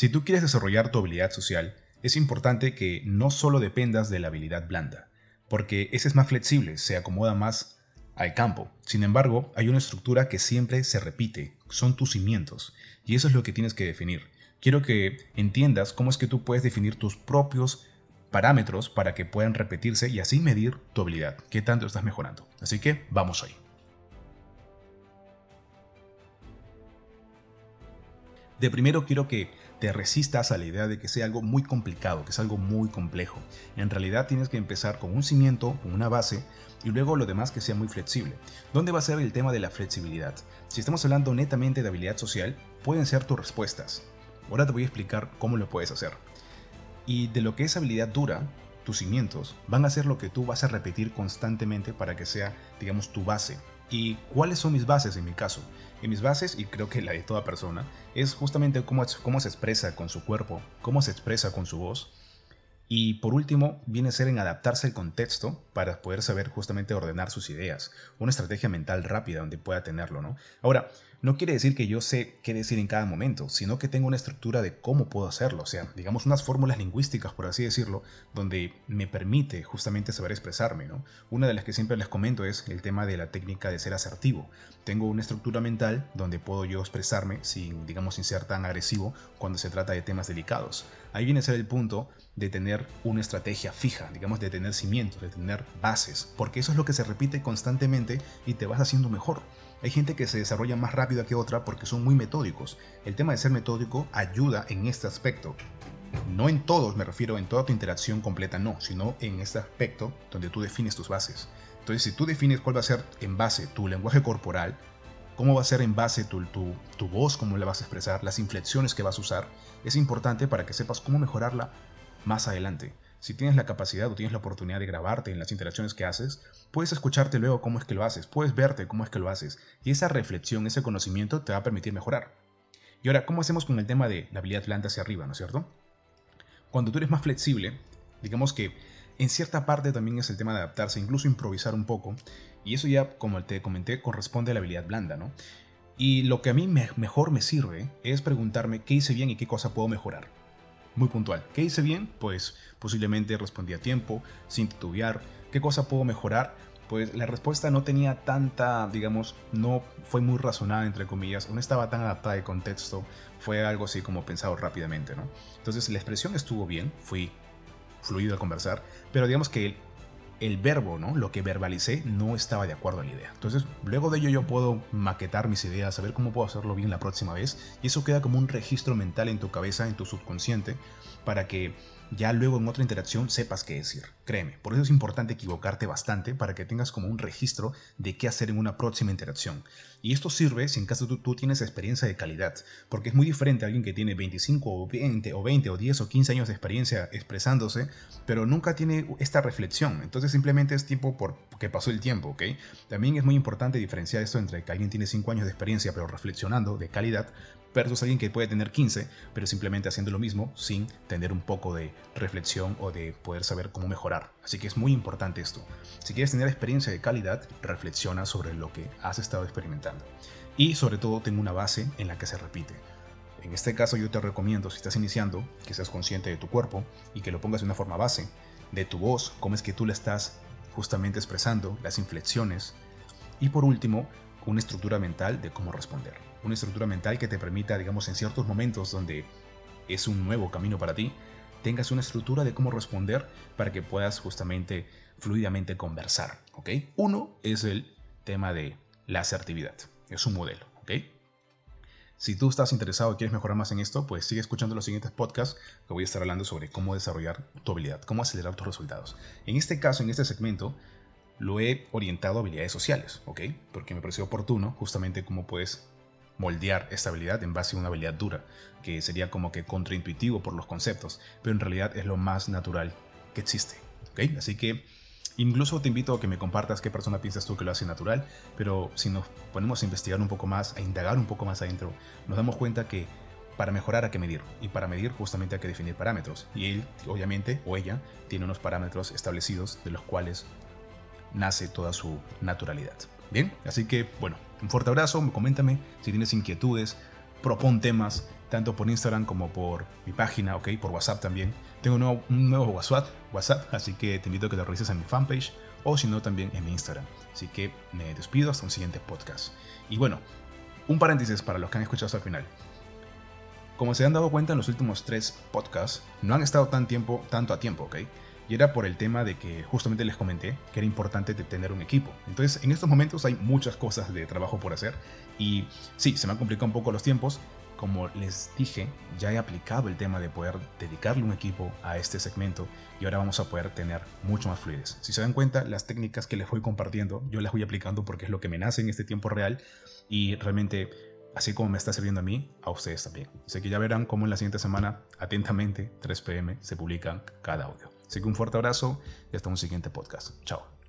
Si tú quieres desarrollar tu habilidad social, es importante que no solo dependas de la habilidad blanda, porque ese es más flexible, se acomoda más al campo. Sin embargo, hay una estructura que siempre se repite, son tus cimientos, y eso es lo que tienes que definir. Quiero que entiendas cómo es que tú puedes definir tus propios parámetros para que puedan repetirse y así medir tu habilidad, qué tanto estás mejorando. Así que vamos ahí. De primero quiero que te resistas a la idea de que sea algo muy complicado, que es algo muy complejo. En realidad tienes que empezar con un cimiento, con una base, y luego lo demás que sea muy flexible. ¿Dónde va a ser el tema de la flexibilidad? Si estamos hablando netamente de habilidad social, pueden ser tus respuestas. Ahora te voy a explicar cómo lo puedes hacer. Y de lo que es habilidad dura, tus cimientos van a ser lo que tú vas a repetir constantemente para que sea, digamos, tu base. ¿Y cuáles son mis bases en mi caso? En mis bases, y creo que la de toda persona, es justamente cómo, cómo se expresa con su cuerpo, cómo se expresa con su voz. Y por último, viene a ser en adaptarse al contexto para poder saber justamente ordenar sus ideas. Una estrategia mental rápida donde pueda tenerlo, ¿no? Ahora, no quiere decir que yo sé qué decir en cada momento, sino que tengo una estructura de cómo puedo hacerlo, o sea, digamos unas fórmulas lingüísticas, por así decirlo, donde me permite justamente saber expresarme, ¿no? Una de las que siempre les comento es el tema de la técnica de ser asertivo. Tengo una estructura mental donde puedo yo expresarme sin, digamos, sin ser tan agresivo cuando se trata de temas delicados. Ahí viene a ser el punto de tener una estrategia fija, digamos, de tener cimientos, de tener bases, porque eso es lo que se repite constantemente y te vas haciendo mejor. Hay gente que se desarrolla más rápido que otra porque son muy metódicos. El tema de ser metódico ayuda en este aspecto. No en todos, me refiero en toda tu interacción completa, no, sino en este aspecto donde tú defines tus bases. Entonces, si tú defines cuál va a ser en base tu lenguaje corporal, cómo va a ser en base tu, tu, tu voz, cómo la vas a expresar, las inflexiones que vas a usar, es importante para que sepas cómo mejorarla más adelante. Si tienes la capacidad o tienes la oportunidad de grabarte en las interacciones que haces, puedes escucharte luego cómo es que lo haces, puedes verte cómo es que lo haces, y esa reflexión, ese conocimiento te va a permitir mejorar. Y ahora, ¿cómo hacemos con el tema de la habilidad blanda hacia arriba, no es cierto? Cuando tú eres más flexible, digamos que en cierta parte también es el tema de adaptarse, incluso improvisar un poco, y eso ya, como te comenté, corresponde a la habilidad blanda, ¿no? Y lo que a mí mejor me sirve es preguntarme qué hice bien y qué cosa puedo mejorar muy puntual. ¿Qué hice bien? Pues posiblemente respondí a tiempo, sin titubear. ¿Qué cosa puedo mejorar? Pues la respuesta no tenía tanta, digamos, no fue muy razonada, entre comillas, no estaba tan adaptada al contexto, fue algo así como pensado rápidamente, ¿no? Entonces la expresión estuvo bien, fui fluido a conversar, pero digamos que el verbo, ¿no? Lo que verbalicé no estaba de acuerdo a la idea. Entonces, luego de ello yo puedo maquetar mis ideas, saber cómo puedo hacerlo bien la próxima vez, y eso queda como un registro mental en tu cabeza, en tu subconsciente, para que ya luego en otra interacción sepas qué decir. Créeme, por eso es importante equivocarte bastante para que tengas como un registro de qué hacer en una próxima interacción. Y esto sirve si en caso tú, tú tienes experiencia de calidad, porque es muy diferente a alguien que tiene 25 o 20 o 20 o 10 o 15 años de experiencia expresándose, pero nunca tiene esta reflexión. Entonces simplemente es tiempo porque pasó el tiempo, ¿ok? También es muy importante diferenciar esto entre que alguien tiene 5 años de experiencia pero reflexionando de calidad versus alguien que puede tener 15, pero simplemente haciendo lo mismo sin tener un poco de reflexión o de poder saber cómo mejorar. Así que es muy importante esto. Si quieres tener experiencia de calidad, reflexiona sobre lo que has estado experimentando. Y sobre todo, tengo una base en la que se repite. En este caso yo te recomiendo, si estás iniciando, que seas consciente de tu cuerpo y que lo pongas de una forma base, de tu voz, cómo es que tú la estás justamente expresando, las inflexiones. Y por último, una estructura mental de cómo responder. Una estructura mental que te permita, digamos, en ciertos momentos donde es un nuevo camino para ti, tengas una estructura de cómo responder para que puedas justamente fluidamente conversar, ¿ok? Uno es el tema de la asertividad, es un modelo, ¿ok? Si tú estás interesado y quieres mejorar más en esto, pues sigue escuchando los siguientes podcasts que voy a estar hablando sobre cómo desarrollar tu habilidad, cómo acelerar tus resultados. En este caso, en este segmento, lo he orientado a habilidades sociales, ¿ok? Porque me pareció oportuno justamente cómo puedes moldear esta habilidad en base a una habilidad dura, que sería como que contraintuitivo por los conceptos, pero en realidad es lo más natural que existe, ¿ok? Así que incluso te invito a que me compartas qué persona piensas tú que lo hace natural, pero si nos ponemos a investigar un poco más, a indagar un poco más adentro, nos damos cuenta que para mejorar hay que medir y para medir justamente hay que definir parámetros y él obviamente o ella tiene unos parámetros establecidos de los cuales nace toda su naturalidad. Bien, así que bueno, un fuerte abrazo, coméntame si tienes inquietudes, propon temas tanto por Instagram como por mi página, ok, por WhatsApp también. Tengo un nuevo, WhatsApp, WhatsApp, así que te invito a que lo revises en mi fanpage o si no también en mi Instagram. Así que me despido hasta un siguiente podcast. Y bueno, un paréntesis para los que han escuchado hasta el final. Como se han dado cuenta en los últimos tres podcasts, no han estado tan tiempo, tanto a tiempo, ¿ok? Y era por el tema de que justamente les comenté que era importante tener un equipo. Entonces, en estos momentos hay muchas cosas de trabajo por hacer. Y sí, se me han complicado un poco los tiempos. Como les dije, ya he aplicado el tema de poder dedicarle un equipo a este segmento y ahora vamos a poder tener mucho más fluidez. Si se dan cuenta, las técnicas que les voy compartiendo, yo las voy aplicando porque es lo que me nace en este tiempo real y realmente así como me está sirviendo a mí, a ustedes también. Así que ya verán cómo en la siguiente semana, atentamente, 3 pm, se publican cada audio. Así que un fuerte abrazo y hasta un siguiente podcast. Chao.